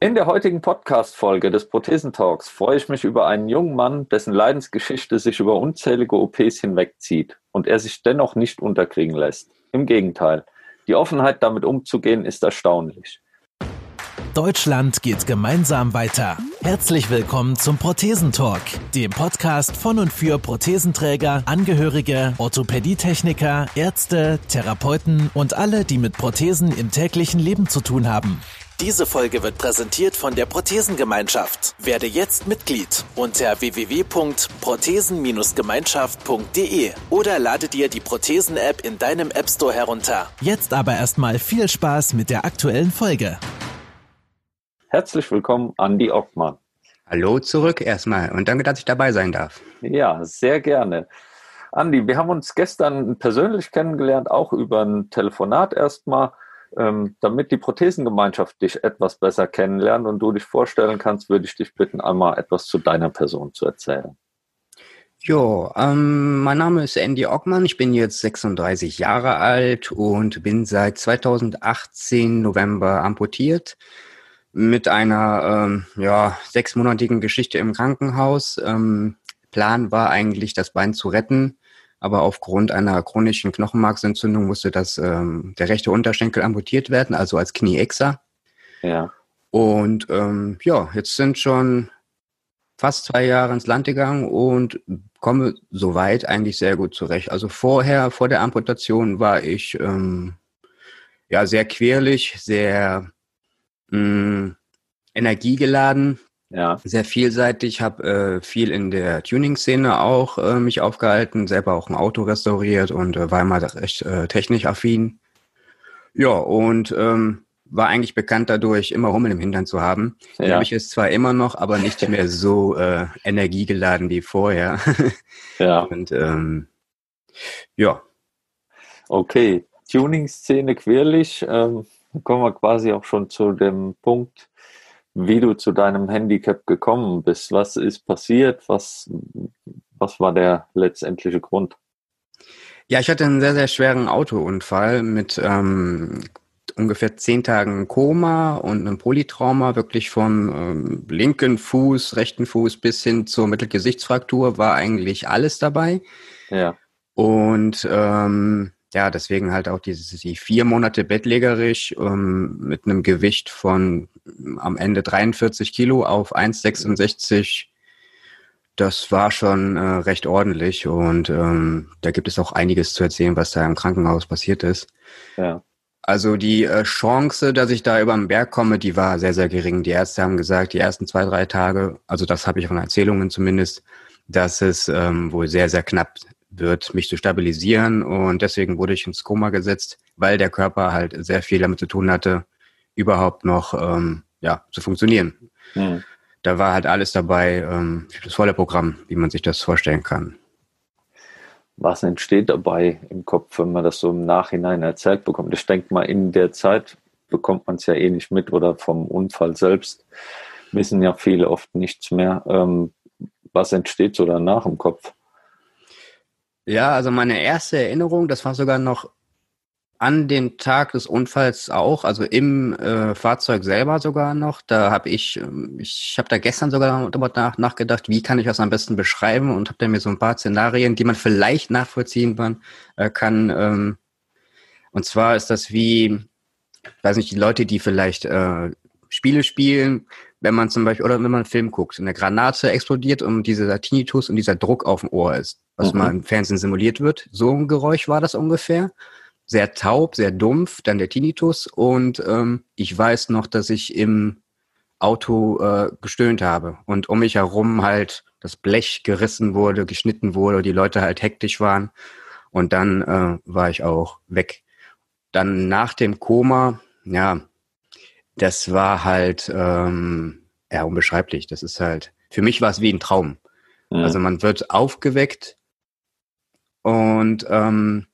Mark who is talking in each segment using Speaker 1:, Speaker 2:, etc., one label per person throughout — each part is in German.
Speaker 1: In der heutigen Podcast-Folge des Prothesentalks freue ich mich über einen jungen Mann, dessen Leidensgeschichte sich über unzählige OPs hinwegzieht und er sich dennoch nicht unterkriegen lässt. Im Gegenteil, die Offenheit damit umzugehen ist erstaunlich.
Speaker 2: Deutschland geht gemeinsam weiter. Herzlich willkommen zum Prothesentalk, dem Podcast von und für Prothesenträger, Angehörige, Orthopädietechniker, Ärzte, Therapeuten und alle, die mit Prothesen im täglichen Leben zu tun haben. Diese Folge wird präsentiert von der Prothesengemeinschaft. Werde jetzt Mitglied unter www.prothesen-gemeinschaft.de oder lade dir die Prothesen-App in deinem App Store herunter. Jetzt aber erstmal viel Spaß mit der aktuellen Folge.
Speaker 1: Herzlich willkommen, Andi Ockmann.
Speaker 3: Hallo zurück erstmal und danke, dass ich dabei sein darf.
Speaker 1: Ja, sehr gerne. Andi, wir haben uns gestern persönlich kennengelernt, auch über ein Telefonat erstmal, ähm, damit die Prothesengemeinschaft dich etwas besser kennenlernt und du dich vorstellen kannst, würde ich dich bitten, einmal etwas zu deiner Person zu erzählen.
Speaker 3: Jo, ähm, mein Name ist Andy Ockmann, ich bin jetzt 36 Jahre alt und bin seit 2018 November amputiert mit einer ähm, ja, sechsmonatigen Geschichte im Krankenhaus. Ähm, Plan war eigentlich, das Bein zu retten, aber aufgrund einer chronischen Knochenmarksentzündung musste das ähm, der rechte Unterschenkel amputiert werden, also als Knieexer.
Speaker 1: Ja.
Speaker 3: Und ähm, ja, jetzt sind schon fast zwei Jahre ins Land gegangen und komme soweit eigentlich sehr gut zurecht. Also vorher, vor der Amputation war ich ähm, ja sehr querlich, sehr mh, mm, energiegeladen, ja. sehr vielseitig, habe äh, viel in der Tuning-Szene auch äh, mich aufgehalten, selber auch ein Auto restauriert und äh, war immer recht äh, technikaffin. Ja, und ähm, war eigentlich bekannt dadurch, immer Hummel im Hintern zu haben. Ja. habe ich es zwar immer noch, aber nicht mehr so äh, energiegeladen wie vorher.
Speaker 1: ja.
Speaker 3: Und ähm, ja.
Speaker 1: Okay, Tuning-Szene quirlig. Ähm, kommen wir quasi auch schon zu dem Punkt, wie du zu deinem Handicap gekommen bist. Was ist passiert? Was, was war der letztendliche Grund?
Speaker 3: Ja, ich hatte einen sehr, sehr schweren Autounfall mit ähm, ungefähr zehn Tagen Koma und einem Polytrauma, wirklich vom ähm, linken Fuß, rechten Fuß bis hin zur Mittelgesichtsfraktur war eigentlich alles dabei.
Speaker 1: Ja.
Speaker 3: Und ähm, ja, deswegen halt auch diese die vier Monate bettlägerisch ähm, mit einem Gewicht von am Ende 43 Kilo auf 1,66. Das war schon äh, recht ordentlich und ähm, da gibt es auch einiges zu erzählen, was da im Krankenhaus passiert ist.
Speaker 1: Ja.
Speaker 3: Also die äh, Chance, dass ich da über den Berg komme, die war sehr, sehr gering. Die Ärzte haben gesagt, die ersten zwei, drei Tage, also das habe ich von Erzählungen zumindest, dass es ähm, wohl sehr, sehr knapp wird, mich zu stabilisieren. Und deswegen wurde ich ins Koma gesetzt, weil der Körper halt sehr viel damit zu tun hatte, überhaupt noch ähm, ja, zu funktionieren. Mhm. Da war halt alles dabei, ähm, das volle Programm, wie man sich das vorstellen kann.
Speaker 1: Was entsteht dabei im Kopf, wenn man das so im Nachhinein erzählt bekommt? Ich denke mal, in der Zeit bekommt man es ja eh nicht mit oder vom Unfall selbst wissen ja viele oft nichts mehr. Ähm, was entsteht so danach im Kopf?
Speaker 3: Ja, also meine erste Erinnerung, das war sogar noch an dem Tag des Unfalls auch, also im äh, Fahrzeug selber sogar noch. Da habe ich, ähm, ich habe da gestern sogar darüber nach, nachgedacht, wie kann ich das am besten beschreiben und habe dann mir so ein paar Szenarien, die man vielleicht nachvollziehen kann. Äh, kann ähm, und zwar ist das wie, weiß nicht, die Leute, die vielleicht äh, Spiele spielen, wenn man zum Beispiel, oder wenn man einen Film guckt, eine Granate explodiert und dieser Tinnitus und dieser Druck auf dem Ohr ist, was mhm. mal im Fernsehen simuliert wird. So ein Geräusch war das ungefähr. Sehr taub, sehr dumpf, dann der Tinnitus und ähm, ich weiß noch, dass ich im Auto äh, gestöhnt habe und um mich herum halt das Blech gerissen wurde, geschnitten wurde, die Leute halt hektisch waren und dann äh, war ich auch weg. Dann nach dem Koma, ja, das war halt ähm, ja unbeschreiblich. Das ist halt, für mich war es wie ein Traum. Mhm. Also man wird aufgeweckt und ähm,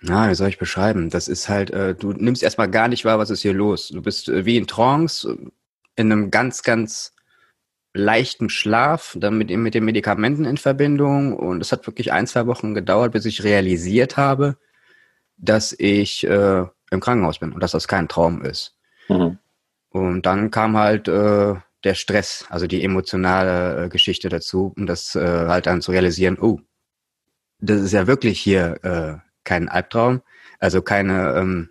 Speaker 3: na, wie soll ich beschreiben? Das ist halt, äh, du nimmst erstmal gar nicht wahr, was ist hier los. Du bist äh, wie in Trance, äh, in einem ganz, ganz leichten Schlaf, dann mit, mit den Medikamenten in Verbindung. Und es hat wirklich ein, zwei Wochen gedauert, bis ich realisiert habe, dass ich äh, im Krankenhaus bin und dass das kein Traum ist. Mhm. und dann kam halt äh, der Stress, also die emotionale äh, Geschichte dazu, um das äh, halt dann zu realisieren, oh, das ist ja wirklich hier äh, kein Albtraum, also keine, ähm,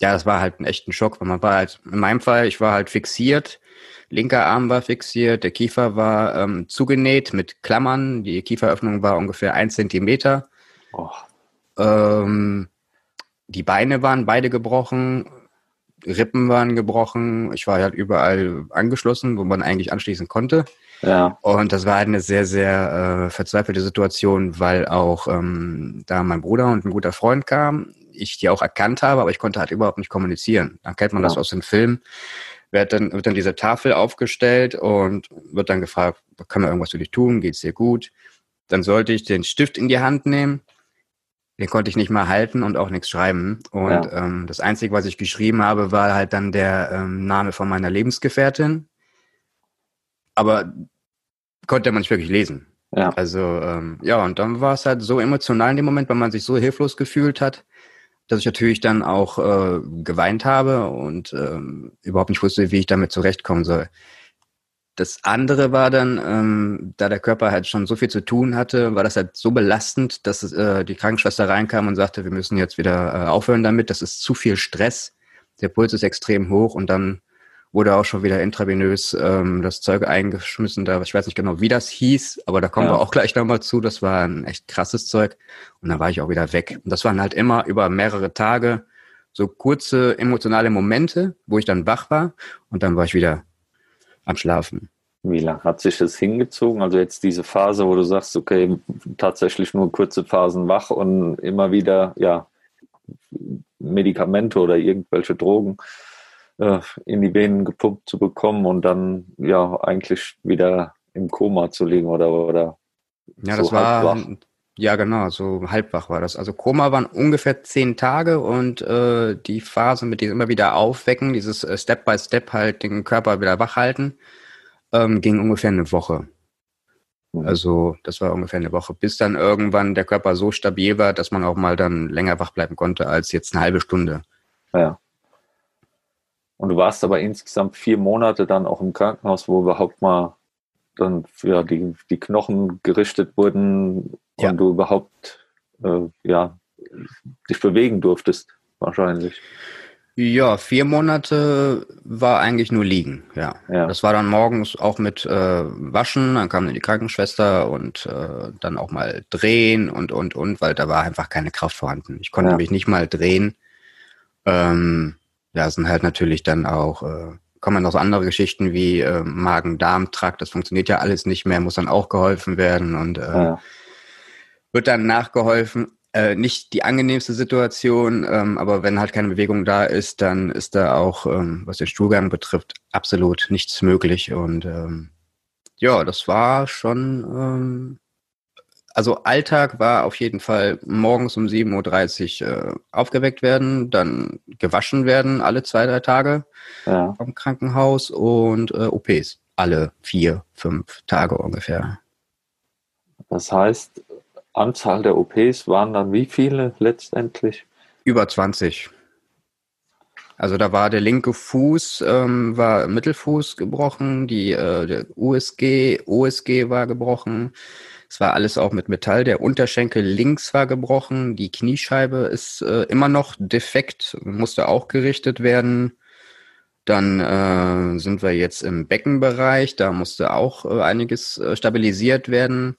Speaker 3: ja, das war halt ein echter Schock, weil man war halt, in meinem Fall, ich war halt fixiert, linker Arm war fixiert, der Kiefer war ähm, zugenäht mit Klammern, die Kieferöffnung war ungefähr ein Zentimeter. Oh. Ähm, die Beine waren beide gebrochen, Rippen waren gebrochen, ich war halt überall angeschlossen, wo man eigentlich anschließen konnte. Ja. Und das war halt eine sehr, sehr äh, verzweifelte Situation, weil auch ähm, da mein Bruder und ein guter Freund kam, ich die auch erkannt habe, aber ich konnte halt überhaupt nicht kommunizieren. Dann kennt man ja. das aus dem Film. Wird dann, wird dann diese Tafel aufgestellt und wird dann gefragt, kann man irgendwas für dich tun? Geht's dir gut? Dann sollte ich den Stift in die Hand nehmen den konnte ich nicht mal halten und auch nichts schreiben. Und ja. ähm, das Einzige, was ich geschrieben habe, war halt dann der ähm, Name von meiner Lebensgefährtin. Aber konnte man nicht wirklich lesen. Ja. Also ähm, ja, und dann war es halt so emotional in dem Moment, weil man sich so hilflos gefühlt hat, dass ich natürlich dann auch äh, geweint habe und ähm, überhaupt nicht wusste, wie ich damit zurechtkommen soll. Das andere war dann, ähm, da der Körper halt schon so viel zu tun hatte, war das halt so belastend, dass äh, die Krankenschwester reinkam und sagte, wir müssen jetzt wieder äh, aufhören damit, das ist zu viel Stress, der Puls ist extrem hoch und dann wurde auch schon wieder intravenös ähm, das Zeug eingeschmissen. Da, ich weiß nicht genau, wie das hieß, aber da kommen ja. wir auch gleich nochmal zu. Das war ein echt krasses Zeug. Und dann war ich auch wieder weg. Und das waren halt immer über mehrere Tage so kurze emotionale Momente, wo ich dann wach war und dann war ich wieder am Schlafen.
Speaker 1: Wie lange hat sich das hingezogen? Also jetzt diese Phase, wo du sagst, okay, tatsächlich nur kurze Phasen wach und immer wieder, ja, Medikamente oder irgendwelche Drogen äh, in die Venen gepumpt zu bekommen und dann ja eigentlich wieder im Koma zu liegen oder oder
Speaker 3: ja, so das war ja genau, so halbwach war das. Also Koma waren ungefähr zehn Tage und äh, die Phase mit diesem immer wieder aufwecken, dieses äh, Step by Step halt den Körper wieder wach halten, ähm, ging ungefähr eine Woche. Mhm. Also das war ungefähr eine Woche, bis dann irgendwann der Körper so stabil war, dass man auch mal dann länger wach bleiben konnte als jetzt eine halbe Stunde.
Speaker 1: Ja. Und du warst aber insgesamt vier Monate dann auch im Krankenhaus, wo überhaupt mal dann ja, die, die Knochen gerichtet wurden ja. und du überhaupt äh, ja, dich bewegen durftest, wahrscheinlich.
Speaker 3: Ja, vier Monate war eigentlich nur liegen, ja. ja. Das war dann morgens auch mit äh, Waschen, dann kam dann die Krankenschwester und äh, dann auch mal drehen und, und, und, weil da war einfach keine Kraft vorhanden. Ich konnte ja. mich nicht mal drehen. Ähm, ja, sind halt natürlich dann auch äh, kommen noch so andere Geschichten wie äh, Magen-Darm-Trakt, das funktioniert ja alles nicht mehr, muss dann auch geholfen werden und äh, ja. wird dann nachgeholfen. Äh, nicht die angenehmste Situation, ähm, aber wenn halt keine Bewegung da ist, dann ist da auch, ähm, was den Stuhlgang betrifft, absolut nichts möglich. Und ähm, ja, das war schon ähm, also Alltag war auf jeden Fall morgens um 7.30 Uhr äh, aufgeweckt werden, dann gewaschen werden alle zwei, drei Tage ja. vom Krankenhaus und äh, OPs alle vier, fünf Tage ungefähr.
Speaker 1: Das heißt, Anzahl der OPs waren dann wie viele letztendlich?
Speaker 3: Über 20. Also da war der linke Fuß, ähm, war Mittelfuß gebrochen, die äh, der USG, OSG war gebrochen, es war alles auch mit Metall. Der Unterschenkel links war gebrochen. Die Kniescheibe ist äh, immer noch defekt, musste auch gerichtet werden. Dann äh, sind wir jetzt im Beckenbereich. Da musste auch äh, einiges äh, stabilisiert werden.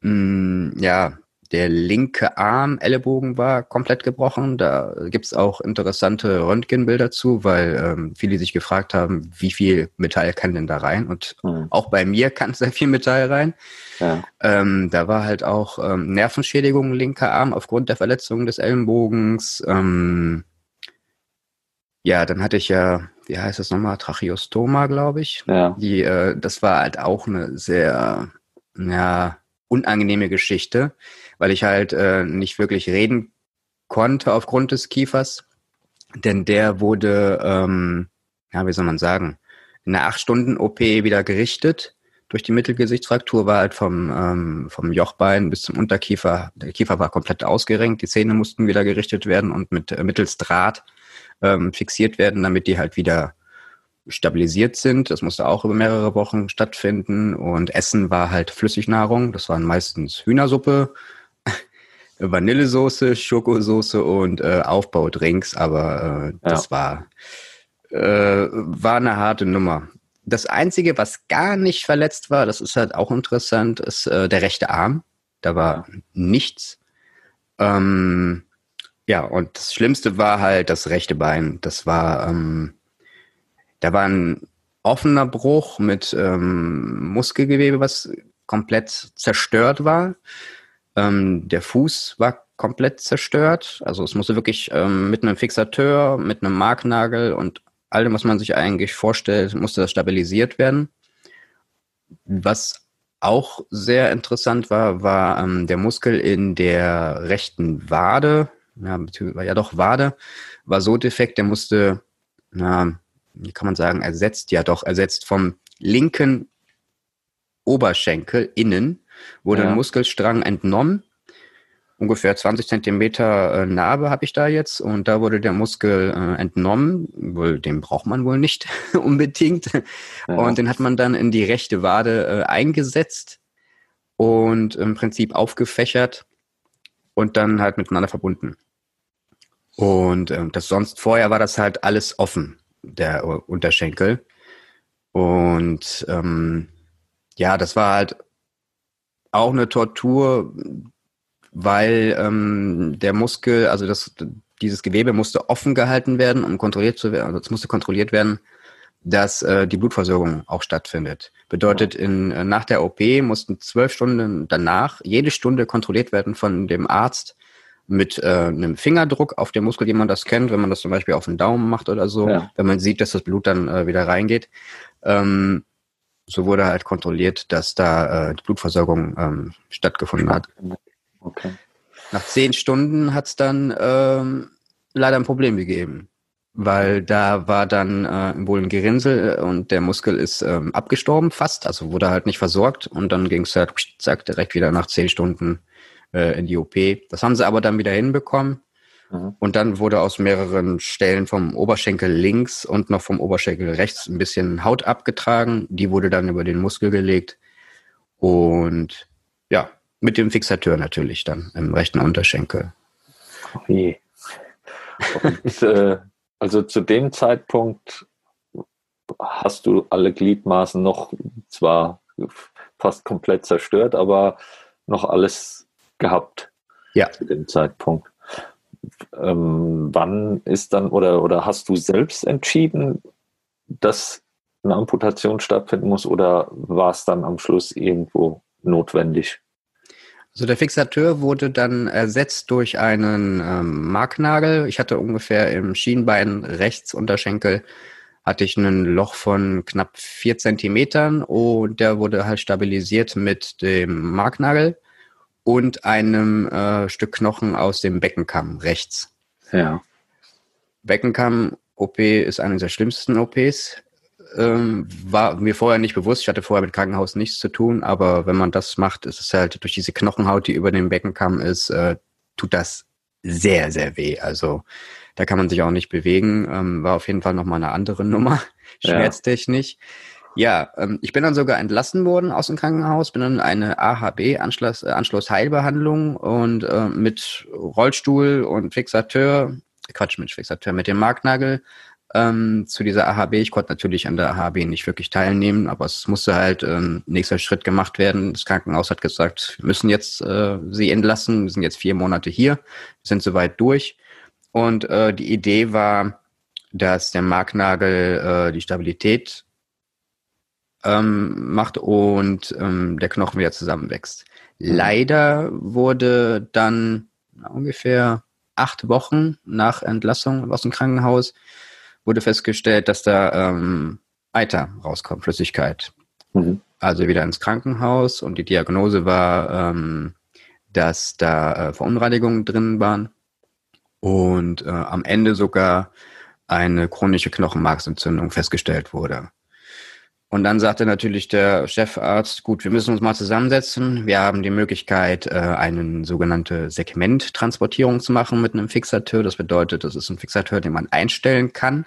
Speaker 3: Mm, ja, der linke Arm, Ellenbogen war komplett gebrochen. Da gibt's auch interessante Röntgenbilder zu, weil ähm, viele sich gefragt haben, wie viel Metall kann denn da rein? Und mhm. auch bei mir kann sehr viel Metall rein. Ja. Ähm, da war halt auch ähm, Nervenschädigung linker Arm aufgrund der Verletzung des Ellenbogens. Ähm, ja, dann hatte ich ja, wie heißt das nochmal, Tracheostoma, glaube ich. Ja. Die, äh, das war halt auch eine sehr, ja, unangenehme Geschichte weil ich halt äh, nicht wirklich reden konnte aufgrund des Kiefers. Denn der wurde, ähm, ja, wie soll man sagen, in einer acht Stunden OP wieder gerichtet. Durch die Mittelgesichtsfraktur war halt vom, ähm, vom Jochbein bis zum Unterkiefer, der Kiefer war komplett ausgerenkt, die Zähne mussten wieder gerichtet werden und mit äh, mittels Draht ähm, fixiert werden, damit die halt wieder stabilisiert sind. Das musste auch über mehrere Wochen stattfinden. Und Essen war halt Flüssignahrung. Das waren meistens Hühnersuppe, Vanillesoße, Schokosoße und äh, Aufbaudrinks. Aber äh, das ja. war, äh, war eine harte Nummer. Das Einzige, was gar nicht verletzt war, das ist halt auch interessant, ist äh, der rechte Arm. Da war ja. nichts. Ähm, ja, und das Schlimmste war halt das rechte Bein. Das war, ähm, da war ein offener Bruch mit ähm, Muskelgewebe, was komplett zerstört war. Ähm, der Fuß war komplett zerstört. Also es musste wirklich ähm, mit einem Fixateur, mit einem Marknagel und allem, was man sich eigentlich vorstellt, musste das stabilisiert werden. Was auch sehr interessant war, war ähm, der Muskel in der rechten Wade, ja, ja doch Wade, war so defekt, der musste, na, wie kann man sagen, ersetzt, ja doch, ersetzt vom linken Oberschenkel innen, wurde ja. ein Muskelstrang entnommen ungefähr 20 Zentimeter äh, Narbe habe ich da jetzt und da wurde der Muskel äh, entnommen. Wohl, den braucht man wohl nicht unbedingt. Ja. Und den hat man dann in die rechte Wade äh, eingesetzt und im Prinzip aufgefächert und dann halt miteinander verbunden. Und ähm, das sonst vorher war das halt alles offen, der Unterschenkel. Und ähm, ja, das war halt auch eine Tortur, weil ähm, der Muskel, also das, dieses Gewebe musste offen gehalten werden, um kontrolliert zu werden, also es musste kontrolliert werden, dass äh, die Blutversorgung auch stattfindet. Bedeutet, in, äh, nach der OP mussten zwölf Stunden danach jede Stunde kontrolliert werden von dem Arzt mit äh, einem Fingerdruck auf den Muskel, wie man das kennt, wenn man das zum Beispiel auf den Daumen macht oder so, ja. wenn man sieht, dass das Blut dann äh, wieder reingeht. Ähm, so wurde halt kontrolliert, dass da äh, die Blutversorgung ähm, stattgefunden hat. Okay. Nach zehn Stunden hat es dann ähm, leider ein Problem gegeben, weil da war dann äh, wohl ein Gerinnsel äh, und der Muskel ist ähm, abgestorben fast, also wurde halt nicht versorgt und dann ging es halt zack direkt wieder nach zehn Stunden äh, in die OP. Das haben sie aber dann wieder hinbekommen. Mhm. Und dann wurde aus mehreren Stellen vom Oberschenkel links und noch vom Oberschenkel rechts ein bisschen Haut abgetragen. Die wurde dann über den Muskel gelegt. Und ja, mit dem Fixateur natürlich dann im rechten Unterschenkel.
Speaker 1: Okay. Und, äh, also zu dem Zeitpunkt hast du alle Gliedmaßen noch zwar fast komplett zerstört, aber noch alles gehabt.
Speaker 3: Ja.
Speaker 1: Zu dem Zeitpunkt. Ähm, wann ist dann oder, oder hast du selbst entschieden, dass eine Amputation stattfinden muss oder war es dann am Schluss irgendwo notwendig?
Speaker 3: Also der Fixateur wurde dann ersetzt durch einen ähm, Marknagel. Ich hatte ungefähr im Schienbein rechts Unterschenkel hatte ich ein Loch von knapp vier Zentimetern und der wurde halt stabilisiert mit dem Marknagel und einem äh, Stück Knochen aus dem Beckenkamm rechts.
Speaker 1: Ja.
Speaker 3: Beckenkamm-OP ist eine der schlimmsten OPs ähm, war mir vorher nicht bewusst. Ich hatte vorher mit Krankenhaus nichts zu tun, aber wenn man das macht, ist es halt durch diese Knochenhaut, die über dem Beckenkamm ist, äh, tut das sehr, sehr weh. Also da kann man sich auch nicht bewegen. Ähm, war auf jeden Fall nochmal eine andere Nummer, schmerztechnisch. Ja, ja ähm, ich bin dann sogar entlassen worden aus dem Krankenhaus, bin dann eine AHB, Anschluss, äh, Anschlussheilbehandlung und äh, mit Rollstuhl und Fixateur, Quatsch, mit Fixateur, mit dem Marknagel ähm, zu dieser AHB. Ich konnte natürlich an der AHB nicht wirklich teilnehmen, aber es musste halt ähm, nächster Schritt gemacht werden. Das Krankenhaus hat gesagt, wir müssen jetzt äh, sie entlassen. Wir sind jetzt vier Monate hier, wir sind soweit durch. Und äh, die Idee war, dass der Marknagel äh, die Stabilität ähm, macht und ähm, der Knochen wieder zusammenwächst. Mhm. Leider wurde dann ungefähr acht Wochen nach Entlassung aus dem Krankenhaus wurde festgestellt, dass da ähm, Eiter rauskommt, Flüssigkeit. Mhm. Also wieder ins Krankenhaus und die Diagnose war, ähm, dass da äh, Verunreinigungen drin waren und äh, am Ende sogar eine chronische Knochenmarksentzündung festgestellt wurde. Und dann sagte natürlich der Chefarzt, gut, wir müssen uns mal zusammensetzen. Wir haben die Möglichkeit, äh, eine sogenannte Segmenttransportierung zu machen mit einem Fixateur. Das bedeutet, das ist ein Fixateur, den man einstellen kann.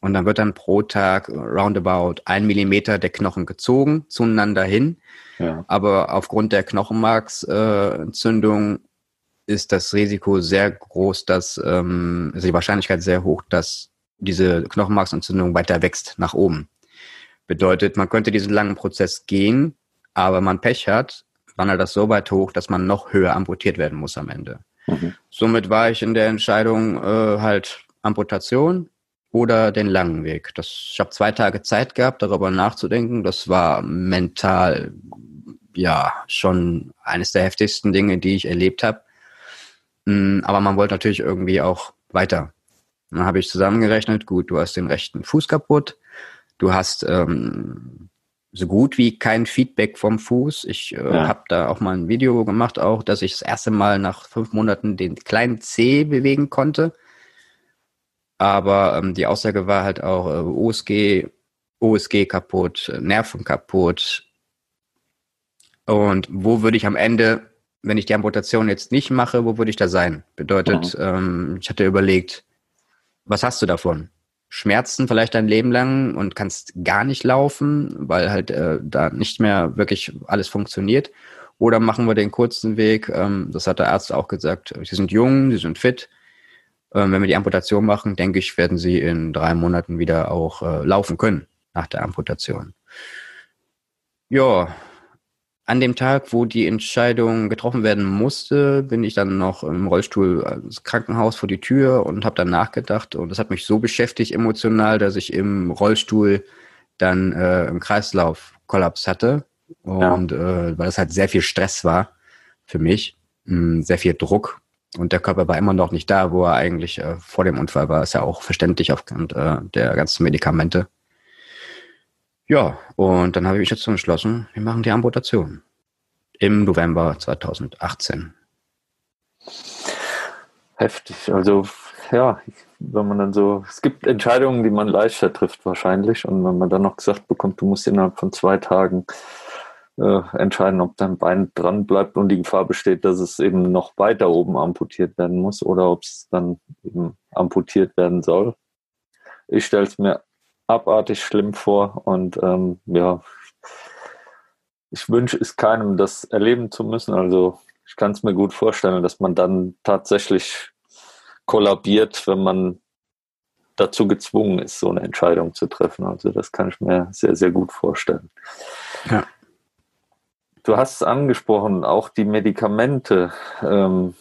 Speaker 3: Und dann wird dann pro Tag roundabout ein Millimeter der Knochen gezogen zueinander hin. Ja. Aber aufgrund der Knochenmarksentzündung äh, ist das Risiko sehr groß, dass also die Wahrscheinlichkeit sehr hoch, dass diese Knochenmarksentzündung weiter wächst nach oben. Bedeutet, man könnte diesen langen Prozess gehen, aber man Pech hat, wandert das so weit hoch, dass man noch höher amputiert werden muss am Ende. Mhm. Somit war ich in der Entscheidung äh, halt Amputation oder den langen Weg. Das, ich habe zwei Tage Zeit gehabt, darüber nachzudenken. Das war mental ja schon eines der heftigsten Dinge, die ich erlebt habe. Mm, aber man wollte natürlich irgendwie auch weiter. Dann habe ich zusammengerechnet, gut, du hast den rechten Fuß kaputt, du hast ähm, so gut wie kein Feedback vom Fuß. Ich äh, ja. habe da auch mal ein Video gemacht, auch, dass ich das erste Mal nach fünf Monaten den kleinen C bewegen konnte. Aber ähm, die Aussage war halt auch äh, OSG, OSG kaputt, Nerven kaputt. Und wo würde ich am Ende, wenn ich die Amputation jetzt nicht mache, wo würde ich da sein? Bedeutet, mhm. ähm, ich hatte überlegt, was hast du davon? Schmerzen vielleicht dein Leben lang und kannst gar nicht laufen, weil halt äh, da nicht mehr wirklich alles funktioniert. Oder machen wir den kurzen Weg, ähm, das hat der Arzt auch gesagt, sie sind jung, sie sind fit. Ähm, wenn wir die Amputation machen, denke ich, werden sie in drei Monaten wieder auch äh, laufen können nach der Amputation. Ja, an dem Tag, wo die Entscheidung getroffen werden musste, bin ich dann noch im Rollstuhl ins Krankenhaus vor die Tür und habe dann nachgedacht. Und das hat mich so beschäftigt emotional, dass ich im Rollstuhl dann äh, im Kreislaufkollaps hatte. Und ja. äh, weil es halt sehr viel Stress war für mich, mh, hm, sehr viel Druck. Und der Körper war immer noch nicht da, wo er eigentlich äh, vor dem Unfall war. Ist ja auch verständlich aufgrund äh, der ganzen Medikamente. Ja, und dann habe ich mich dazu entschlossen, wir machen die Amputation im November 2018.
Speaker 1: Heftig. Also ja, wenn man dann so, es gibt Entscheidungen, die man leichter trifft wahrscheinlich. Und wenn man dann noch gesagt bekommt, du musst innerhalb von zwei Tagen äh, entscheiden, ob dein Bein dran bleibt und die Gefahr besteht, dass es eben noch weiter oben amputiert werden muss oder ob es dann eben amputiert werden soll. Ich stelle es mir abartig schlimm vor und ähm, ja, ich wünsche es keinem, das erleben zu müssen. Also ich kann es mir gut vorstellen, dass man dann tatsächlich kollabiert, wenn man dazu gezwungen ist, so eine Entscheidung zu treffen. Also das kann ich mir sehr, sehr gut vorstellen. Ja. Du hast es angesprochen, auch die Medikamente. Ähm,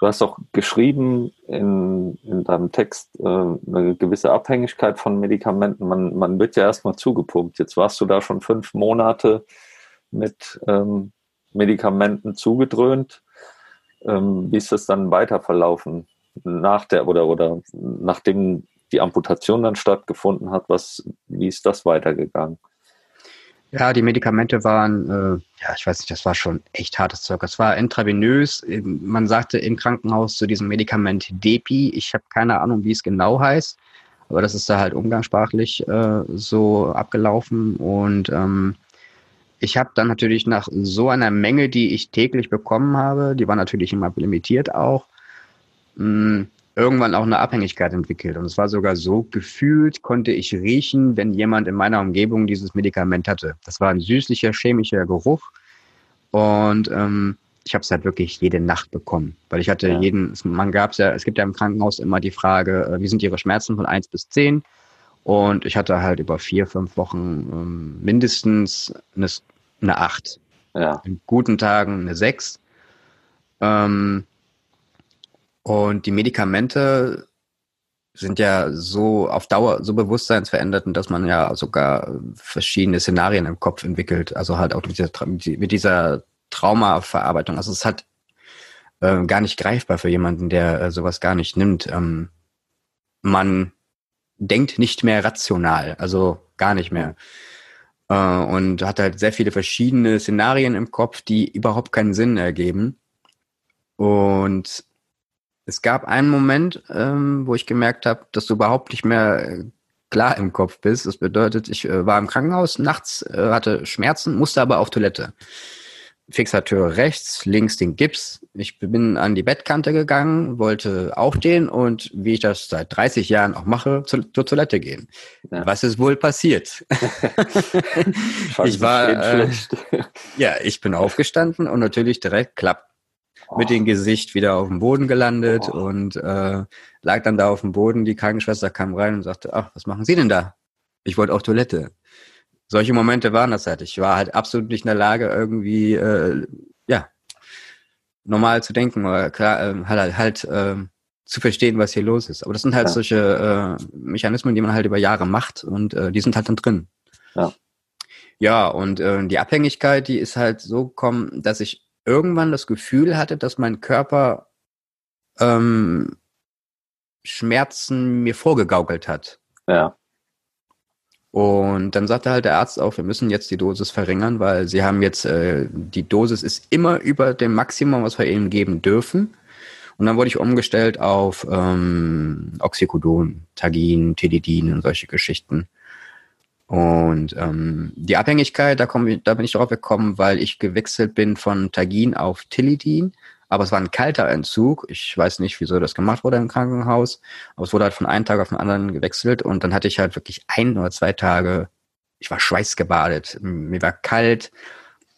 Speaker 1: Du hast auch geschrieben in, in deinem Text äh, eine gewisse Abhängigkeit von Medikamenten. Man, man wird ja erstmal zugepumpt. Jetzt warst du da schon fünf Monate mit ähm, Medikamenten zugedröhnt. Ähm, wie ist das dann weiter verlaufen? Nach der oder oder nachdem die Amputation dann stattgefunden hat, was, wie ist das weitergegangen?
Speaker 3: Ja, die Medikamente waren, äh, ja, ich weiß nicht, das war schon echt hartes Zeug. Es war intravenös. Man sagte im Krankenhaus zu diesem Medikament Depi. Ich habe keine Ahnung, wie es genau heißt, aber das ist da halt umgangssprachlich äh, so abgelaufen. Und ähm, ich habe dann natürlich nach so einer Menge, die ich täglich bekommen habe, die war natürlich immer limitiert auch, mh, hm, irgendwann auch eine Abhängigkeit entwickelt. Und es war sogar so gefühlt, konnte ich riechen, wenn jemand in meiner Umgebung dieses Medikament hatte. Das war ein süßlicher, chemischer Geruch. Und ähm, ich habe es halt wirklich jede Nacht bekommen. Weil ich hatte ja. jeden, man gab es ja, es gibt ja im Krankenhaus immer die Frage, äh, wie sind Ihre Schmerzen von eins bis zehn? Und ich hatte halt über vier, fünf Wochen ähm, mindestens eine, eine acht. Ja. In guten Tagen eine sechs. Ähm, und die Medikamente sind ja so auf Dauer so bewusstseinsverändernd, dass man ja sogar verschiedene Szenarien im Kopf entwickelt. Also halt auch mit dieser, mit dieser Traumaverarbeitung. Also es halt äh, gar nicht greifbar für jemanden, der äh, sowas gar nicht nimmt. Ähm, man denkt nicht mehr rational, also gar nicht mehr. Äh, und hat halt sehr viele verschiedene Szenarien im Kopf, die überhaupt keinen Sinn ergeben. Und es gab einen Moment, ähm, wo ich gemerkt habe, dass du überhaupt nicht mehr äh, klar im Kopf bist. Das bedeutet, ich äh, war im Krankenhaus nachts, äh, hatte Schmerzen, musste aber auf Toilette. Fixateur rechts, links den Gips. Ich bin an die Bettkante gegangen, wollte aufstehen und wie ich das seit 30 Jahren auch mache, zu, zur Toilette gehen. Ja. Was ist wohl passiert? ich war, äh, ja, ich bin aufgestanden und natürlich direkt klapp oh. Mit dem Gesicht wieder auf dem Boden gelandet und äh, lag dann da auf dem Boden. Die Krankenschwester kam rein und sagte, ach, was machen Sie denn da? Ich wollte auf Toilette solche Momente waren das halt. Ich war halt absolut nicht in der Lage, irgendwie, äh, ja, normal zu denken oder klar, äh, halt, halt äh, zu verstehen, was hier los ist. Aber das sind halt ja. solche äh, Mechanismen, die man halt über Jahre macht und äh, die sind halt dann drin. Ja. Ja, und äh, die Abhängigkeit, die ist halt so gekommen, dass ich irgendwann das Gefühl hatte, dass mein Körper ähm, Schmerzen mir vorgegaukelt hat.
Speaker 1: Ja.
Speaker 3: Und dann sagte halt der Arzt auch, wir müssen jetzt die Dosis verringern, weil sie haben jetzt, äh, die Dosis ist immer über dem Maximum, was wir ihnen geben dürfen. Und dann wurde ich umgestellt auf ähm, Oxycodon, Tagin, Tilidin und solche Geschichten. Und ähm, die Abhängigkeit, da, komm, da bin ich darauf gekommen, weil ich gewechselt bin von Tagin auf Tilidin aber es war ein kalter Entzug. Ich weiß nicht, wieso das gemacht wurde im Krankenhaus, aber es wurde halt von einem Tag auf den anderen gewechselt und dann hatte ich halt wirklich ein oder zwei Tage, ich war schweißgebadet, mir war kalt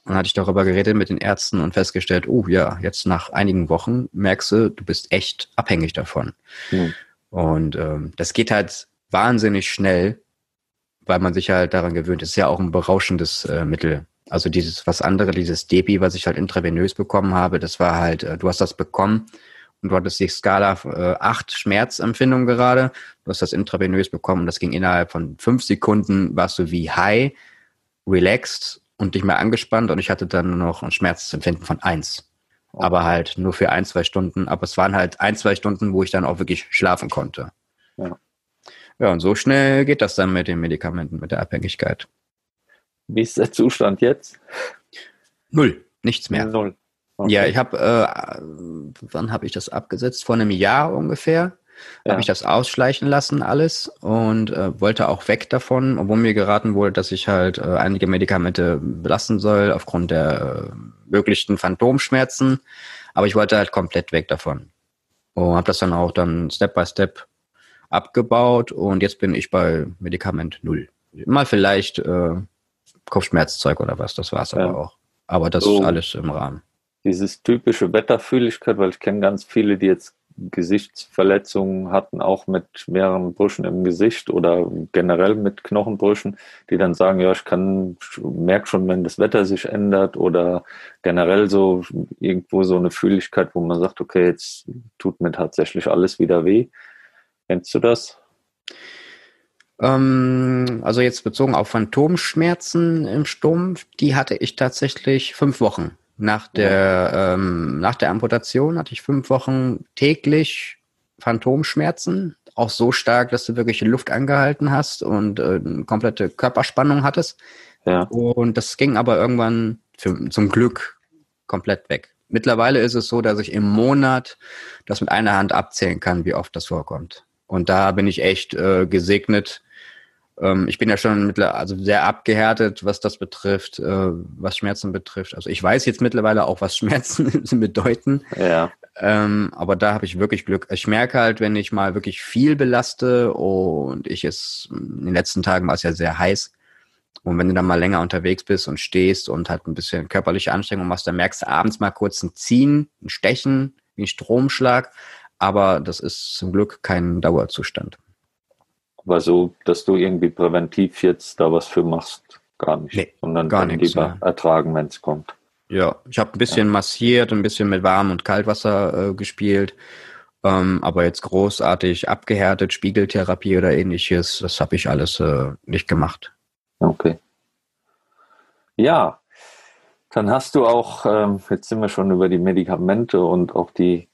Speaker 3: und dann hatte ich darüber geredet mit den Ärzten und festgestellt, oh ja, jetzt nach einigen Wochen merkst du, du bist echt abhängig davon. Mhm. Und ähm, das geht halt wahnsinnig schnell, weil man sich halt daran gewöhnt. Ist ja auch ein berauschendes äh, Mittel. Also dieses, was andere, dieses Depi, was ich halt intravenös bekommen habe, das war halt, äh, du hast das bekommen und du hattest die Skala äh, 8 Schmerzempfindung gerade. Du hast das intravenös bekommen und das ging innerhalb von fünf Sekunden, warst du wie high, relaxed und nicht mehr angespannt und ich hatte dann nur noch ein Schmerzempfinden von 1. Aber halt nur für ein, zwei Stunden. Aber es waren halt ein, zwei Stunden, wo ich dann auch wirklich schlafen konnte. Ja. Ja, und so schnell geht das dann mit den Medikamenten, mit der Abhängigkeit.
Speaker 1: Wie ist der Zustand jetzt?
Speaker 3: Null, nichts mehr. Null. Okay. Ja, ich habe, äh, wann habe ich das abgesetzt? Vor einem Jahr ungefähr ja. habe ich das ausschleichen lassen alles und äh, wollte auch weg davon, obwohl mir geraten wurde, dass ich halt äh, einige Medikamente belassen soll aufgrund der äh, möglichen Phantomschmerzen. Aber ich wollte halt komplett weg davon und habe das dann auch dann Step by Step abgebaut und jetzt bin ich bei Medikament null. Mal vielleicht äh, Kopfschmerzzeug oder was, das war es ja. aber auch. Aber das so, ist alles im Rahmen.
Speaker 1: Dieses typische Wetterfühligkeit, weil ich kenne ganz viele, die jetzt Gesichtsverletzungen hatten, auch mit mehreren Brüchen im Gesicht oder generell mit Knochenbrüchen, die dann sagen, ja, ich kann, merke schon, wenn das Wetter sich ändert oder generell so irgendwo so eine Fühligkeit, wo man sagt, okay, jetzt tut mir tatsächlich alles wieder weh. Kennst du das?
Speaker 3: Ähm, also jetzt bezogen auf Phantomschmerzen im Stumpf, die hatte ich tatsächlich fünf Wochen. Nach der, ähm, nach der Amputation hatte ich fünf Wochen täglich Phantomschmerzen. Auch so stark, dass du wirklich Luft angehalten hast und äh, eine komplette Körperspannung hattest. Ja. Und das ging aber irgendwann für, zum Glück komplett weg. Mittlerweile ist es so, dass ich im Monat das mit einer Hand abzählen kann, wie oft das vorkommt. Und da bin ich echt äh, gesegnet, ähm, ich bin ja schon mittlerweile also sehr abgehärtet, was das betrifft, äh, was Schmerzen betrifft. Also ich weiß jetzt mittlerweile auch, was Schmerzen bedeuten.
Speaker 1: Ja.
Speaker 3: Ähm, aber da habe ich wirklich Glück. Ich merke halt, wenn ich mal wirklich viel belaste und ich es, in den letzten Tagen war es ja sehr heiß. Und wenn du dann mal länger unterwegs bist und stehst und halt ein bisschen körperliche Anstrengung machst, dann merkst du abends mal kurz ein Ziehen, ein Stechen, wie ein Stromschlag. Aber das ist zum Glück kein Dauerzustand.
Speaker 1: Aber so, dass du irgendwie präventiv jetzt da was für machst, gar nicht. Nee,
Speaker 3: sondern gar dann
Speaker 1: nichts, lieber ja. ertragen, wenn es kommt.
Speaker 3: Ja, ich habe ein bisschen ja. massiert, ein bisschen mit Warm- und Kaltwasser äh, gespielt. Ähm, aber jetzt großartig abgehärtet, Spiegeltherapie oder ähnliches, das habe ich alles äh, nicht gemacht.
Speaker 1: Okay. Ja, dann hast du auch, ähm, jetzt sind wir schon über die Medikamente und auch die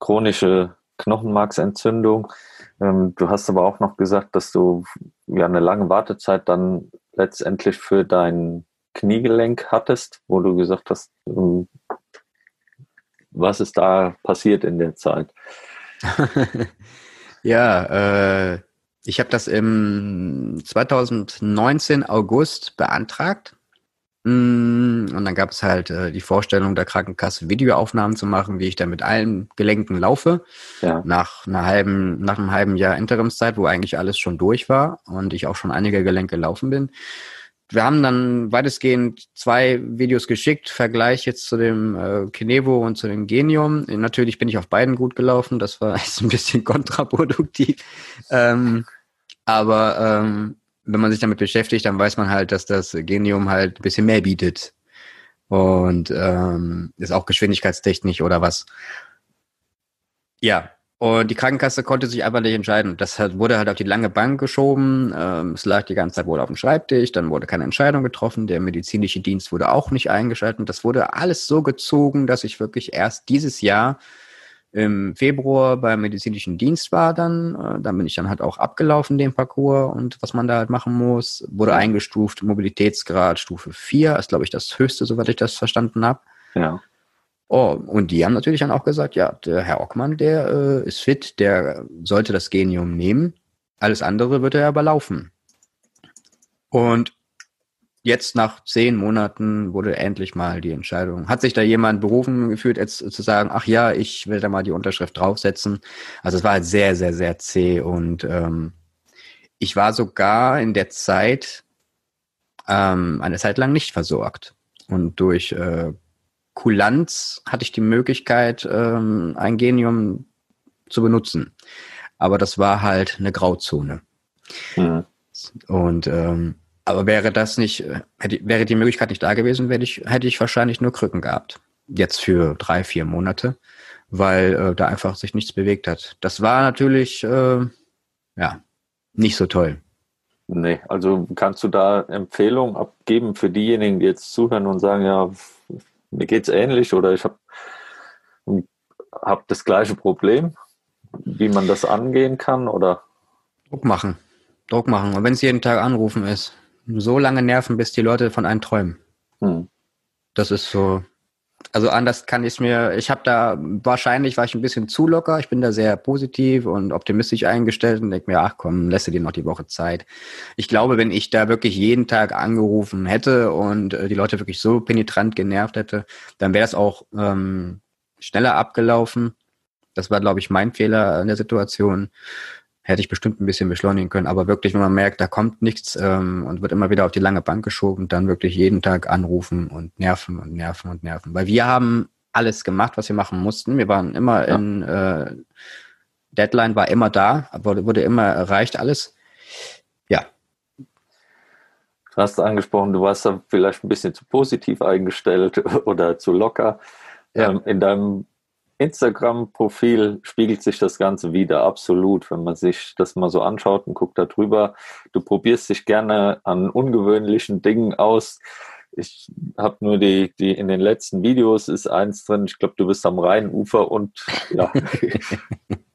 Speaker 1: chronische Knochenmarksentzündung. Ähm, du hast aber auch noch gesagt, dass du ja eine lange Wartezeit dann letztendlich für dein Kniegelenk hattest, wo du gesagt hast, ähm, was ist da passiert in der Zeit?
Speaker 3: ja, äh, ich habe das im 2019 August beantragt und dann gab es halt äh, die Vorstellung der Krankenkasse, Videoaufnahmen zu machen, wie ich dann mit allen Gelenken laufe. Ja. Nach einer halben, nach einem halben Jahr Interimszeit, wo eigentlich alles schon durch war und ich auch schon einige Gelenke laufen bin. Wir haben dann weitestgehend zwei Videos geschickt, Vergleich jetzt zu dem äh, Kinevo und zu dem Genium. Natürlich bin ich auf beiden gut gelaufen, das war jetzt ein bisschen kontraproduktiv. Ähm, aber ähm, wenn man sich damit beschäftigt, dann weiß man halt, dass das Genium halt ein bisschen mehr bietet. Und ähm, ist auch geschwindigkeitstechnisch oder was. Ja, und die Krankenkasse konnte sich einfach nicht entscheiden. Das wurde halt auf die lange Bank geschoben. Ähm, es lag die ganze Zeit wohl auf dem Schreibtisch. Dann wurde keine Entscheidung getroffen. Der medizinische Dienst wurde auch nicht eingeschaltet. Das wurde alles so gezogen, dass ich wirklich erst dieses Jahr im Februar beim medizinischen Dienst war dann. Äh, dann bin ich dann halt auch abgelaufen, den Parcours und was man da halt machen muss. Wurde eingestuft, Mobilitätsgrad Stufe 4, ist glaube ich das höchste, soweit ich das verstanden habe.
Speaker 1: Ja.
Speaker 3: Oh, und die haben natürlich dann auch gesagt, ja, der Herr Ockmann, der äh, ist fit, der sollte das Genium nehmen. Alles andere wird er aber laufen. Und jetzt nach zehn Monaten wurde endlich mal die Entscheidung. Hat sich da jemand berufen gefühlt, jetzt zu sagen, ach ja, ich will da mal die Unterschrift draufsetzen. Also es war halt sehr, sehr, sehr zäh und ähm, ich war sogar in der Zeit ähm, eine Zeit lang nicht versorgt. Und durch äh, Kulanz hatte ich die Möglichkeit, ähm, ein Genium zu benutzen. Aber das war halt eine Grauzone. Mhm. Und ähm, aber wäre das nicht, äh, hätte, wäre die Möglichkeit nicht da gewesen, hätte ich, hätte ich wahrscheinlich nur Krücken gehabt. Jetzt für drei, vier Monate, weil äh, da einfach sich nichts bewegt hat. Das war natürlich, äh, ja, nicht so toll.
Speaker 1: Nee, also kannst du da Empfehlungen abgeben für diejenigen, die jetzt zuhören und sagen, ja, mir geht es ähnlich oder ich habe hab das gleiche Problem, wie man das angehen kann oder?
Speaker 3: Druck machen. Druck machen. Und wenn es jeden Tag anrufen ist so lange nerven, bis die Leute von einem träumen. Hm. Das ist so. Also anders kann ich es mir, ich habe da, wahrscheinlich war ich ein bisschen zu locker, ich bin da sehr positiv und optimistisch eingestellt und denke mir, ach komm, lässt du dir noch die Woche Zeit. Ich glaube, wenn ich da wirklich jeden Tag angerufen hätte und äh, die Leute wirklich so penetrant genervt hätte, dann wäre es auch ähm, schneller abgelaufen. Das war, glaube ich, mein Fehler in der Situation hätte ich bestimmt ein bisschen beschleunigen können. Aber wirklich, wenn man merkt, da kommt nichts ähm, und wird immer wieder auf die lange Bank geschoben, dann wirklich jeden Tag anrufen und nerven und nerven und nerven. Weil wir haben alles gemacht, was wir machen mussten. Wir waren immer ja. in äh, Deadline war immer da, wurde, wurde immer erreicht, alles. Ja.
Speaker 1: Du hast angesprochen, du warst da vielleicht ein bisschen zu positiv eingestellt oder zu locker. Ja. Ähm, in deinem Instagram-Profil spiegelt sich das Ganze wieder, absolut. Wenn man sich das mal so anschaut und guckt da drüber, du probierst dich gerne an ungewöhnlichen Dingen aus. Ich habe nur die, die in den letzten Videos ist eins drin, ich glaube, du bist am Rheinufer und ja,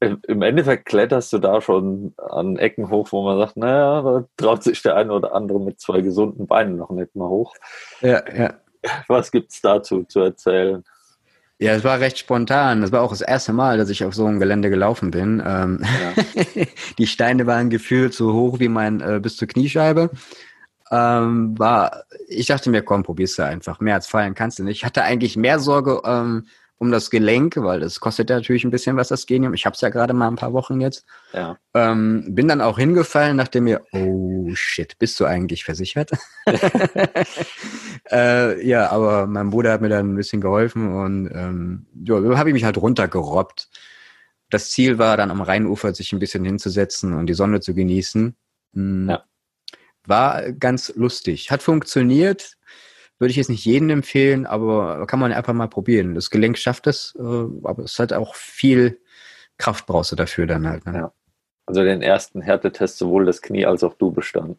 Speaker 1: im Endeffekt kletterst du da schon an Ecken hoch, wo man sagt, naja, da traut sich der eine oder andere mit zwei gesunden Beinen noch nicht mal hoch.
Speaker 3: Ja, ja.
Speaker 1: Was gibt es dazu zu erzählen?
Speaker 3: Ja, es war recht spontan. Das war auch das erste Mal, dass ich auf so einem Gelände gelaufen bin. Ähm, ja. die Steine waren gefühlt so hoch wie mein äh, bis zur Kniescheibe. Ähm, war, ich dachte mir, komm, probier's du einfach. Mehr als fallen kannst du nicht. Ich hatte eigentlich mehr Sorge ähm, um das Gelenk, weil das kostet ja natürlich ein bisschen was, das Genium. Ich habe es ja gerade mal ein paar Wochen jetzt.
Speaker 1: Ja.
Speaker 3: Ähm, bin dann auch hingefallen, nachdem mir, oh shit, bist du eigentlich versichert? äh, ja, aber mein Bruder hat mir dann ein bisschen geholfen und ähm, ja, habe ich mich halt runtergerobbt. Das Ziel war dann am Rheinufer sich ein bisschen hinzusetzen und die Sonne zu genießen. Mhm. Ja. War ganz lustig. Hat funktioniert würde ich jetzt nicht jedem empfehlen, aber kann man einfach mal probieren. Das Gelenk schafft es, äh, aber es hat auch viel Kraft brauchst du dafür dann halt. Ne?
Speaker 1: Ja. Also den ersten Härtetest sowohl das Knie als auch du bestanden.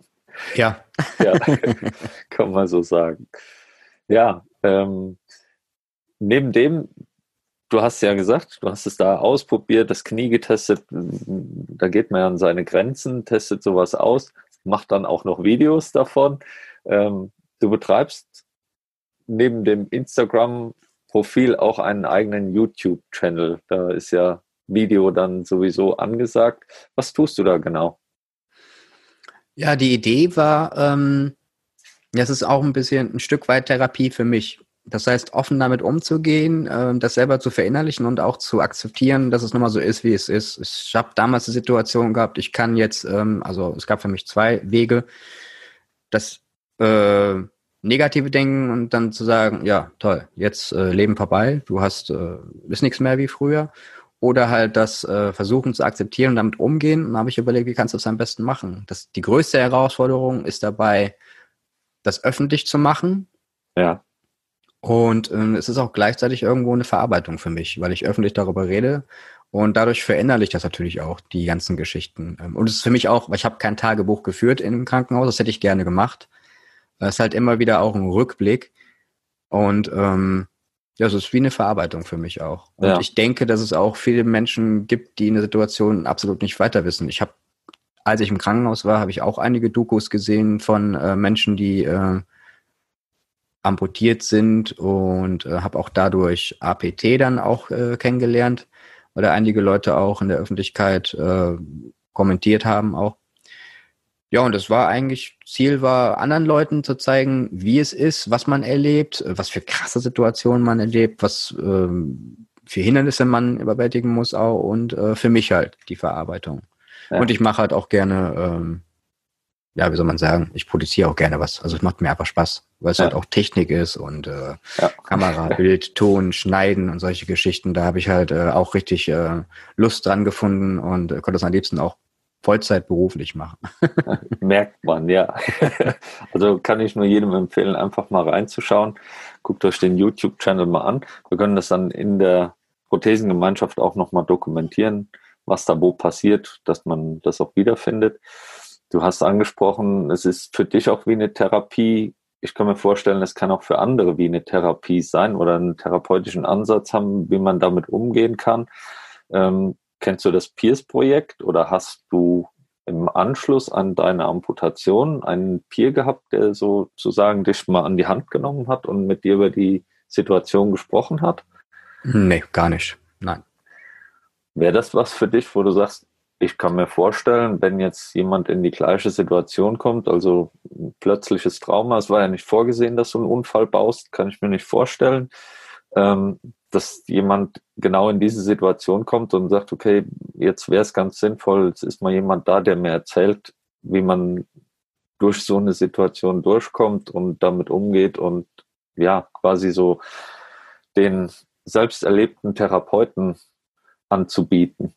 Speaker 3: Ja.
Speaker 1: ja, kann man so sagen. Ja, ähm, neben dem, du hast ja gesagt, du hast es da ausprobiert, das Knie getestet, da geht man ja an seine Grenzen, testet sowas aus, macht dann auch noch Videos davon. Ähm, du betreibst neben dem Instagram-Profil auch einen eigenen YouTube-Channel. Da ist ja Video dann sowieso angesagt. Was tust du da genau?
Speaker 3: Ja, die Idee war, ähm, Das ist auch ein bisschen ein Stück weit Therapie für mich. Das heißt, offen damit umzugehen, äh, das selber zu verinnerlichen und auch zu akzeptieren, dass es nun mal so ist, wie es ist. Ich habe damals die Situation gehabt, ich kann jetzt, ähm, also es gab für mich zwei Wege, das äh, negative Denken und dann zu sagen, ja, toll, jetzt äh, Leben vorbei, du hast, äh, ist nichts mehr wie früher. Oder halt das äh, versuchen zu akzeptieren und damit umgehen. Und habe ich überlegt, wie kannst du das am besten machen? Das, die größte Herausforderung ist dabei, das öffentlich zu machen.
Speaker 1: Ja.
Speaker 3: Und ähm, es ist auch gleichzeitig irgendwo eine Verarbeitung für mich, weil ich öffentlich darüber rede und dadurch verinnerliche ich das natürlich auch, die ganzen Geschichten. Ähm, und es ist für mich auch, weil ich habe kein Tagebuch geführt im Krankenhaus, das hätte ich gerne gemacht. Es ist halt immer wieder auch ein Rückblick. Und ähm, ja, es ist wie eine Verarbeitung für mich auch. Und ja. ich denke, dass es auch viele Menschen gibt, die in der Situation absolut nicht weiter wissen. Ich habe, als ich im Krankenhaus war, habe ich auch einige Dokus gesehen von äh, Menschen, die äh, amputiert sind und äh, habe auch dadurch APT dann auch äh, kennengelernt, weil da einige Leute auch in der Öffentlichkeit äh, kommentiert haben auch. Ja, und das war eigentlich, Ziel war, anderen Leuten zu zeigen, wie es ist, was man erlebt, was für krasse Situationen man erlebt, was ähm, für Hindernisse man überwältigen muss auch und äh, für mich halt die Verarbeitung. Ja. Und ich mache halt auch gerne ähm, ja, wie soll man sagen, ich produziere auch gerne was. Also es macht mir einfach Spaß, weil es ja. halt auch Technik ist und äh, ja. Kamera, Bild, Ton, Schneiden und solche Geschichten. Da habe ich halt äh, auch richtig äh, Lust dran gefunden und äh, konnte es am liebsten auch Vollzeit beruflich machen.
Speaker 1: Merkt man, ja. also kann ich nur jedem empfehlen, einfach mal reinzuschauen. Guckt euch den YouTube-Channel mal an. Wir können das dann in der Prothesengemeinschaft auch nochmal dokumentieren, was da wo passiert, dass man das auch wiederfindet. Du hast angesprochen, es ist für dich auch wie eine Therapie. Ich kann mir vorstellen, es kann auch für andere wie eine Therapie sein oder einen therapeutischen Ansatz haben, wie man damit umgehen kann. Ähm, kennst du das Peers-Projekt oder hast du im Anschluss an deine Amputation einen Peer gehabt, der sozusagen dich mal an die Hand genommen hat und mit dir über die Situation gesprochen hat?
Speaker 3: Nee, gar nicht. Nein.
Speaker 1: Wäre das was für dich, wo du sagst, ich kann mir vorstellen, wenn jetzt jemand in die gleiche Situation kommt, also ein plötzliches Trauma, es war ja nicht vorgesehen, dass du einen Unfall baust, kann ich mir nicht vorstellen, ähm, dass jemand genau in diese Situation kommt und sagt, okay, jetzt wäre es ganz sinnvoll, es ist mal jemand da, der mir erzählt, wie man durch so eine Situation durchkommt und damit umgeht und ja, quasi so den selbst erlebten Therapeuten anzubieten.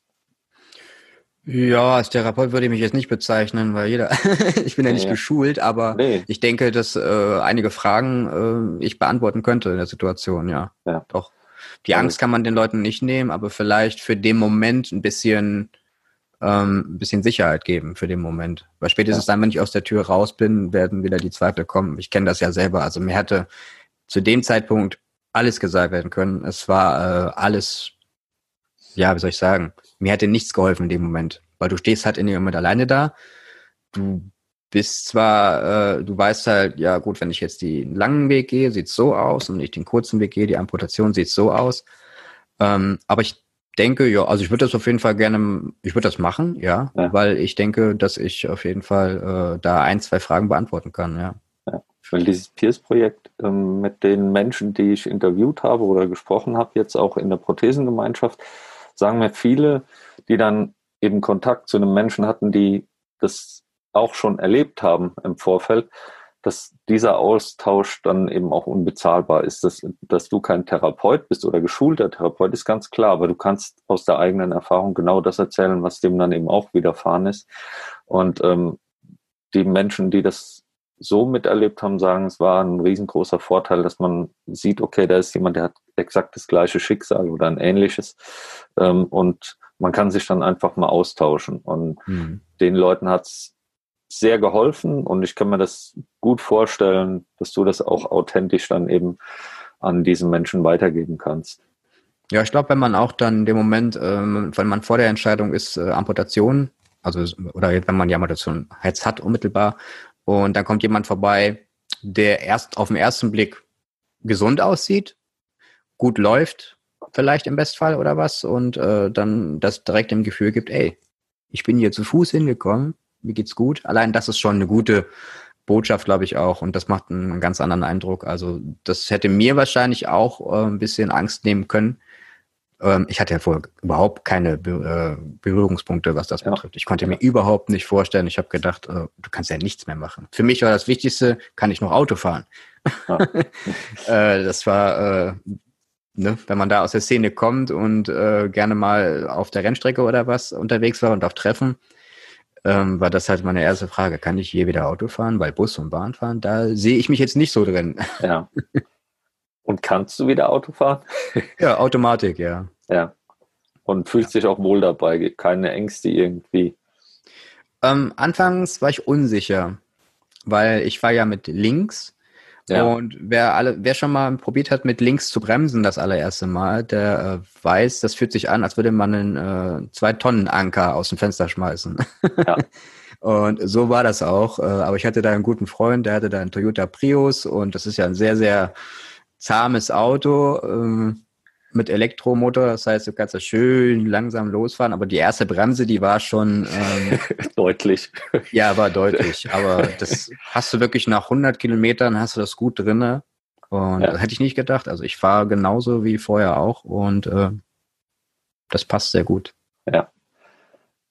Speaker 3: Ja, als Therapeut würde ich mich jetzt nicht bezeichnen, weil jeder, ich bin ja nicht ja. geschult, aber nee. ich denke, dass äh, einige Fragen äh, ich beantworten könnte in der Situation, ja. Ja. Doch. Die Angst kann man den Leuten nicht nehmen, aber vielleicht für den Moment ein bisschen, ähm, ein bisschen Sicherheit geben für den Moment. Weil spätestens ja. dann, wenn ich aus der Tür raus bin, werden wieder die Zweifel kommen. Ich kenne das ja selber. Also mir hätte zu dem Zeitpunkt alles gesagt werden können. Es war äh, alles, ja, wie soll ich sagen, mir hätte nichts geholfen in dem Moment, weil du stehst halt in dem Moment alleine da. Du bist zwar, äh, du weißt halt, ja gut, wenn ich jetzt den langen Weg gehe, sieht's so aus und ich den kurzen Weg gehe, die Amputation sieht so aus. Ähm, aber ich denke, ja, also ich würde das auf jeden Fall gerne, ich würde das machen, ja, ja, weil ich denke, dass ich auf jeden Fall äh, da ein, zwei Fragen beantworten kann, ja. ja.
Speaker 1: Weil dieses Peers-Projekt ähm, mit den Menschen, die ich interviewt habe oder gesprochen habe, jetzt auch in der Prothesengemeinschaft, sagen mir viele, die dann eben Kontakt zu einem Menschen hatten, die das auch schon erlebt haben im Vorfeld, dass dieser Austausch dann eben auch unbezahlbar ist. Dass, dass du kein Therapeut bist oder geschulter Therapeut, ist ganz klar, aber du kannst aus der eigenen Erfahrung genau das erzählen, was dem dann eben auch widerfahren ist. Und ähm, die Menschen, die das so miterlebt haben, sagen, es war ein riesengroßer Vorteil, dass man sieht, okay, da ist jemand, der hat exakt das gleiche Schicksal oder ein ähnliches. Ähm, und man kann sich dann einfach mal austauschen. Und mhm. den Leuten hat es sehr geholfen und ich kann mir das gut vorstellen, dass du das auch authentisch dann eben an diesen Menschen weitergeben kannst.
Speaker 3: Ja, ich glaube, wenn man auch dann in dem Moment, ähm, wenn man vor der Entscheidung ist, äh, Amputation, also oder wenn man die Amputation jetzt hat unmittelbar und dann kommt jemand vorbei, der erst auf den ersten Blick gesund aussieht, gut läuft, vielleicht im Bestfall oder was, und äh, dann das direkt im Gefühl gibt, ey, ich bin hier zu Fuß hingekommen, mir geht's gut. Allein das ist schon eine gute Botschaft, glaube ich, auch. Und das macht einen ganz anderen Eindruck. Also das hätte mir wahrscheinlich auch äh, ein bisschen Angst nehmen können. Ähm, ich hatte ja vorher überhaupt keine Be äh, Berührungspunkte, was das ja. betrifft. Ich konnte mir überhaupt nicht vorstellen. Ich habe gedacht, äh, du kannst ja nichts mehr machen. Für mich war das Wichtigste, kann ich noch Auto fahren. Ja. Äh, das war, äh, ne, wenn man da aus der Szene kommt und äh, gerne mal auf der Rennstrecke oder was unterwegs war und auf Treffen, ähm, war das halt meine erste Frage. Kann ich je wieder Auto fahren? Weil Bus und Bahn fahren, da sehe ich mich jetzt nicht so drin.
Speaker 1: Ja. Und kannst du wieder Auto fahren?
Speaker 3: Ja, Automatik, ja.
Speaker 1: Ja. Und fühlst ja. dich auch wohl dabei, keine Ängste irgendwie.
Speaker 3: Ähm, anfangs war ich unsicher, weil ich war ja mit links ja. Und wer alle, wer schon mal probiert hat, mit links zu bremsen, das allererste Mal, der äh, weiß, das fühlt sich an, als würde man einen äh, zwei Tonnen Anker aus dem Fenster schmeißen. Ja. und so war das auch. Äh, aber ich hatte da einen guten Freund, der hatte da einen Toyota Prius und das ist ja ein sehr, sehr zahmes Auto. Äh, mit Elektromotor, das heißt, du kannst da schön langsam losfahren, aber die erste Bremse, die war schon
Speaker 1: ähm, deutlich.
Speaker 3: Ja, war deutlich, aber das hast du wirklich nach 100 Kilometern hast du das gut drinne und ja. hätte ich nicht gedacht. Also ich fahre genauso wie vorher auch und äh, das passt sehr gut.
Speaker 1: Ja.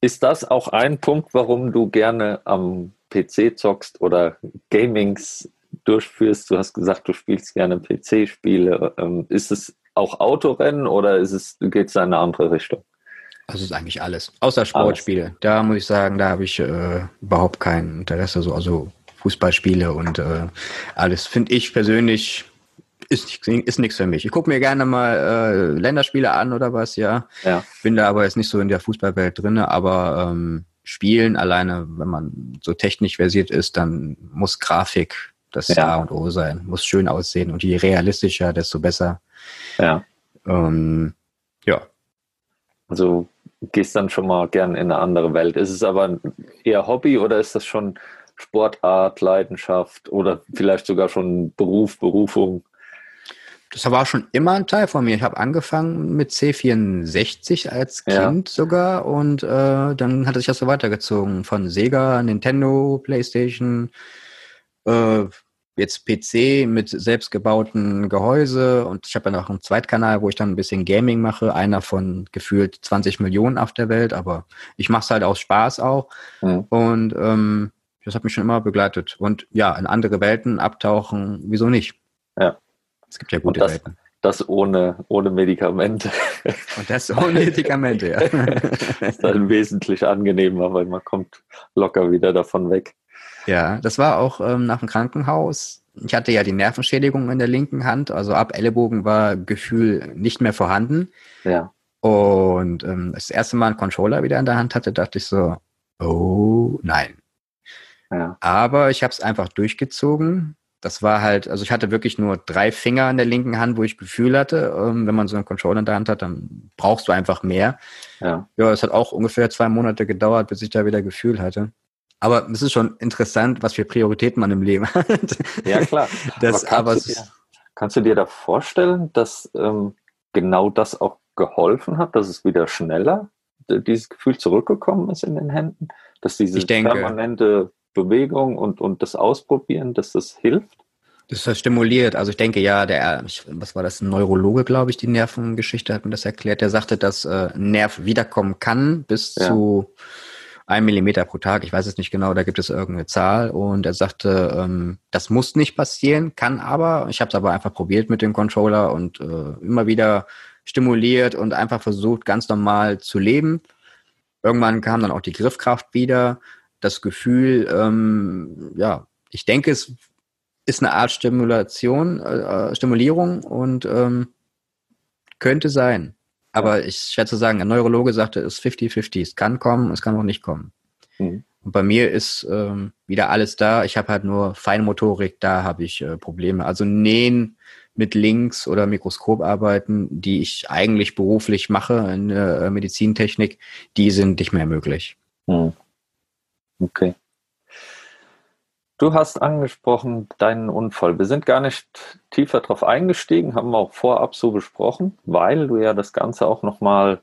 Speaker 1: Ist das auch ein Punkt, warum du gerne am PC zockst oder Gamings durchführst? Du hast gesagt, du spielst gerne PC-Spiele. Ähm, ist es auch Autorennen oder ist es, geht es in eine andere Richtung?
Speaker 3: Also ist eigentlich alles. Außer Sportspiele. Alles. Da muss ich sagen, da habe ich äh, überhaupt kein Interesse. So, also Fußballspiele und äh, alles finde ich persönlich ist, ist nichts für mich. Ich gucke mir gerne mal äh, Länderspiele an oder was, ja. ja. Bin da aber jetzt nicht so in der Fußballwelt drin, aber ähm, Spielen alleine, wenn man so technisch versiert ist, dann muss Grafik das ja. A und O sein. Muss schön aussehen und je realistischer, desto besser.
Speaker 1: Ja. Ähm,
Speaker 3: ja.
Speaker 1: Also gehst dann schon mal gern in eine andere Welt. Ist es aber eher Hobby oder ist das schon Sportart, Leidenschaft oder vielleicht sogar schon Beruf, Berufung?
Speaker 3: Das war schon immer ein Teil von mir. Ich habe angefangen mit C64 als Kind ja. sogar und äh, dann hat sich das so weitergezogen von Sega, Nintendo, PlayStation, äh, jetzt PC mit selbstgebauten Gehäuse und ich habe ja noch einen Zweitkanal, wo ich dann ein bisschen Gaming mache, einer von gefühlt 20 Millionen auf der Welt, aber ich mache es halt aus Spaß auch mhm. und ähm, das hat mich schon immer begleitet und ja, in andere Welten abtauchen, wieso nicht?
Speaker 1: Ja.
Speaker 3: Es gibt ja gute
Speaker 1: das,
Speaker 3: Welten.
Speaker 1: Das ohne, ohne Medikamente.
Speaker 3: Und das ohne Medikamente, ja.
Speaker 1: das ist dann wesentlich angenehmer, weil man kommt locker wieder davon weg.
Speaker 3: Ja, das war auch ähm, nach dem Krankenhaus. Ich hatte ja die Nervenschädigung in der linken Hand, also ab Ellenbogen war Gefühl nicht mehr vorhanden.
Speaker 1: Ja.
Speaker 3: Und ähm, das erste Mal einen Controller wieder in der Hand hatte, dachte ich so, oh nein. Ja. Aber ich habe es einfach durchgezogen. Das war halt, also ich hatte wirklich nur drei Finger in der linken Hand, wo ich Gefühl hatte. Ähm, wenn man so einen Controller in der Hand hat, dann brauchst du einfach mehr.
Speaker 1: Ja.
Speaker 3: Ja, es hat auch ungefähr zwei Monate gedauert, bis ich da wieder Gefühl hatte. Aber es ist schon interessant, was für Prioritäten man im Leben hat.
Speaker 1: Ja, klar.
Speaker 3: Das, aber,
Speaker 1: kannst, aber du dir, kannst du dir da vorstellen, dass ähm, genau das auch geholfen hat, dass es wieder schneller dieses Gefühl zurückgekommen ist in den Händen? Dass diese
Speaker 3: denke,
Speaker 1: permanente Bewegung und, und das Ausprobieren, dass das hilft?
Speaker 3: Das ist stimuliert. Also ich denke ja, der, was war das, ein Neurologe, glaube ich, die Nervengeschichte hat mir das erklärt. Der sagte, dass äh, ein Nerv wiederkommen kann bis ja. zu ein Millimeter pro Tag, ich weiß es nicht genau, da gibt es irgendeine Zahl und er sagte, ähm, das muss nicht passieren, kann aber. Ich habe es aber einfach probiert mit dem Controller und äh, immer wieder stimuliert und einfach versucht, ganz normal zu leben. Irgendwann kam dann auch die Griffkraft wieder, das Gefühl, ähm, ja, ich denke, es ist eine Art Stimulation, äh, Stimulierung und ähm, könnte sein. Aber ich schätze sagen, ein Neurologe sagte, es ist 50-50. Es kann kommen, es kann auch nicht kommen. Mhm. Und bei mir ist ähm, wieder alles da. Ich habe halt nur Feinmotorik, da habe ich äh, Probleme. Also Nähen mit Links oder Mikroskoparbeiten, die ich eigentlich beruflich mache in der äh, Medizintechnik, die sind nicht mehr möglich.
Speaker 1: Mhm. Okay. Du hast angesprochen deinen Unfall. Wir sind gar nicht tiefer darauf eingestiegen, haben wir auch vorab so besprochen, weil du ja das Ganze auch nochmal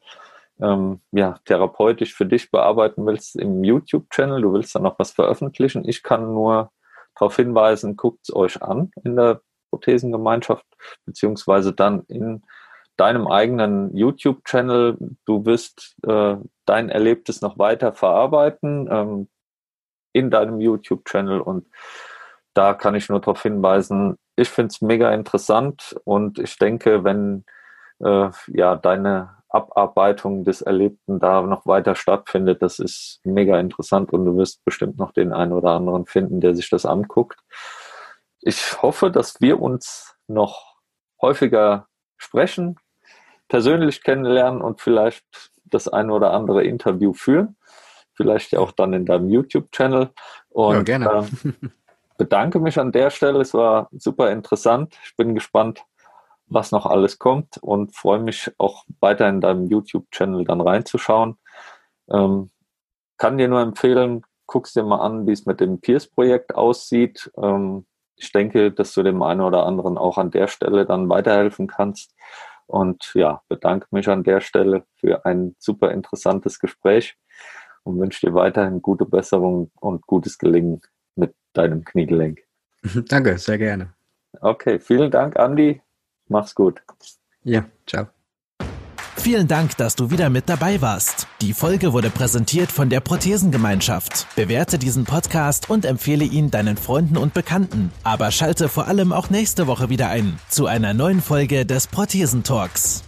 Speaker 1: ähm, ja, therapeutisch für dich bearbeiten willst im YouTube-Channel. Du willst da noch was veröffentlichen. Ich kann nur darauf hinweisen, guckt es euch an in der Prothesengemeinschaft, beziehungsweise dann in deinem eigenen YouTube-Channel. Du wirst äh, dein Erlebtes noch weiter verarbeiten ähm, in deinem YouTube-Channel und da kann ich nur darauf hinweisen, ich finde es mega interessant und ich denke, wenn äh, ja deine Abarbeitung des Erlebten da noch weiter stattfindet, das ist mega interessant und du wirst bestimmt noch den einen oder anderen finden, der sich das anguckt. Ich hoffe, dass wir uns noch häufiger sprechen, persönlich kennenlernen und vielleicht das eine oder andere Interview führen. Vielleicht ja auch dann in deinem YouTube-Channel. Und ja, gerne. Äh, bedanke mich an der Stelle. Es war super interessant. Ich bin gespannt, was noch alles kommt und freue mich auch weiter in deinem YouTube-Channel dann reinzuschauen. Ähm, kann dir nur empfehlen, guckst dir mal an, wie es mit dem Peers-Projekt aussieht. Ähm, ich denke, dass du dem einen oder anderen auch an der Stelle dann weiterhelfen kannst. Und ja, bedanke mich an der Stelle für ein super interessantes Gespräch und wünsche dir weiterhin gute Besserung und gutes Gelingen mit deinem Kniegelenk.
Speaker 3: Danke, sehr gerne.
Speaker 1: Okay, vielen Dank, Andi. Mach's gut.
Speaker 3: Ja, ciao.
Speaker 2: Vielen Dank, dass du wieder mit dabei warst. Die Folge wurde präsentiert von der Prothesengemeinschaft. Bewerte diesen Podcast und empfehle ihn deinen Freunden und Bekannten. Aber schalte vor allem auch nächste Woche wieder ein zu einer neuen Folge des Prothesentalks.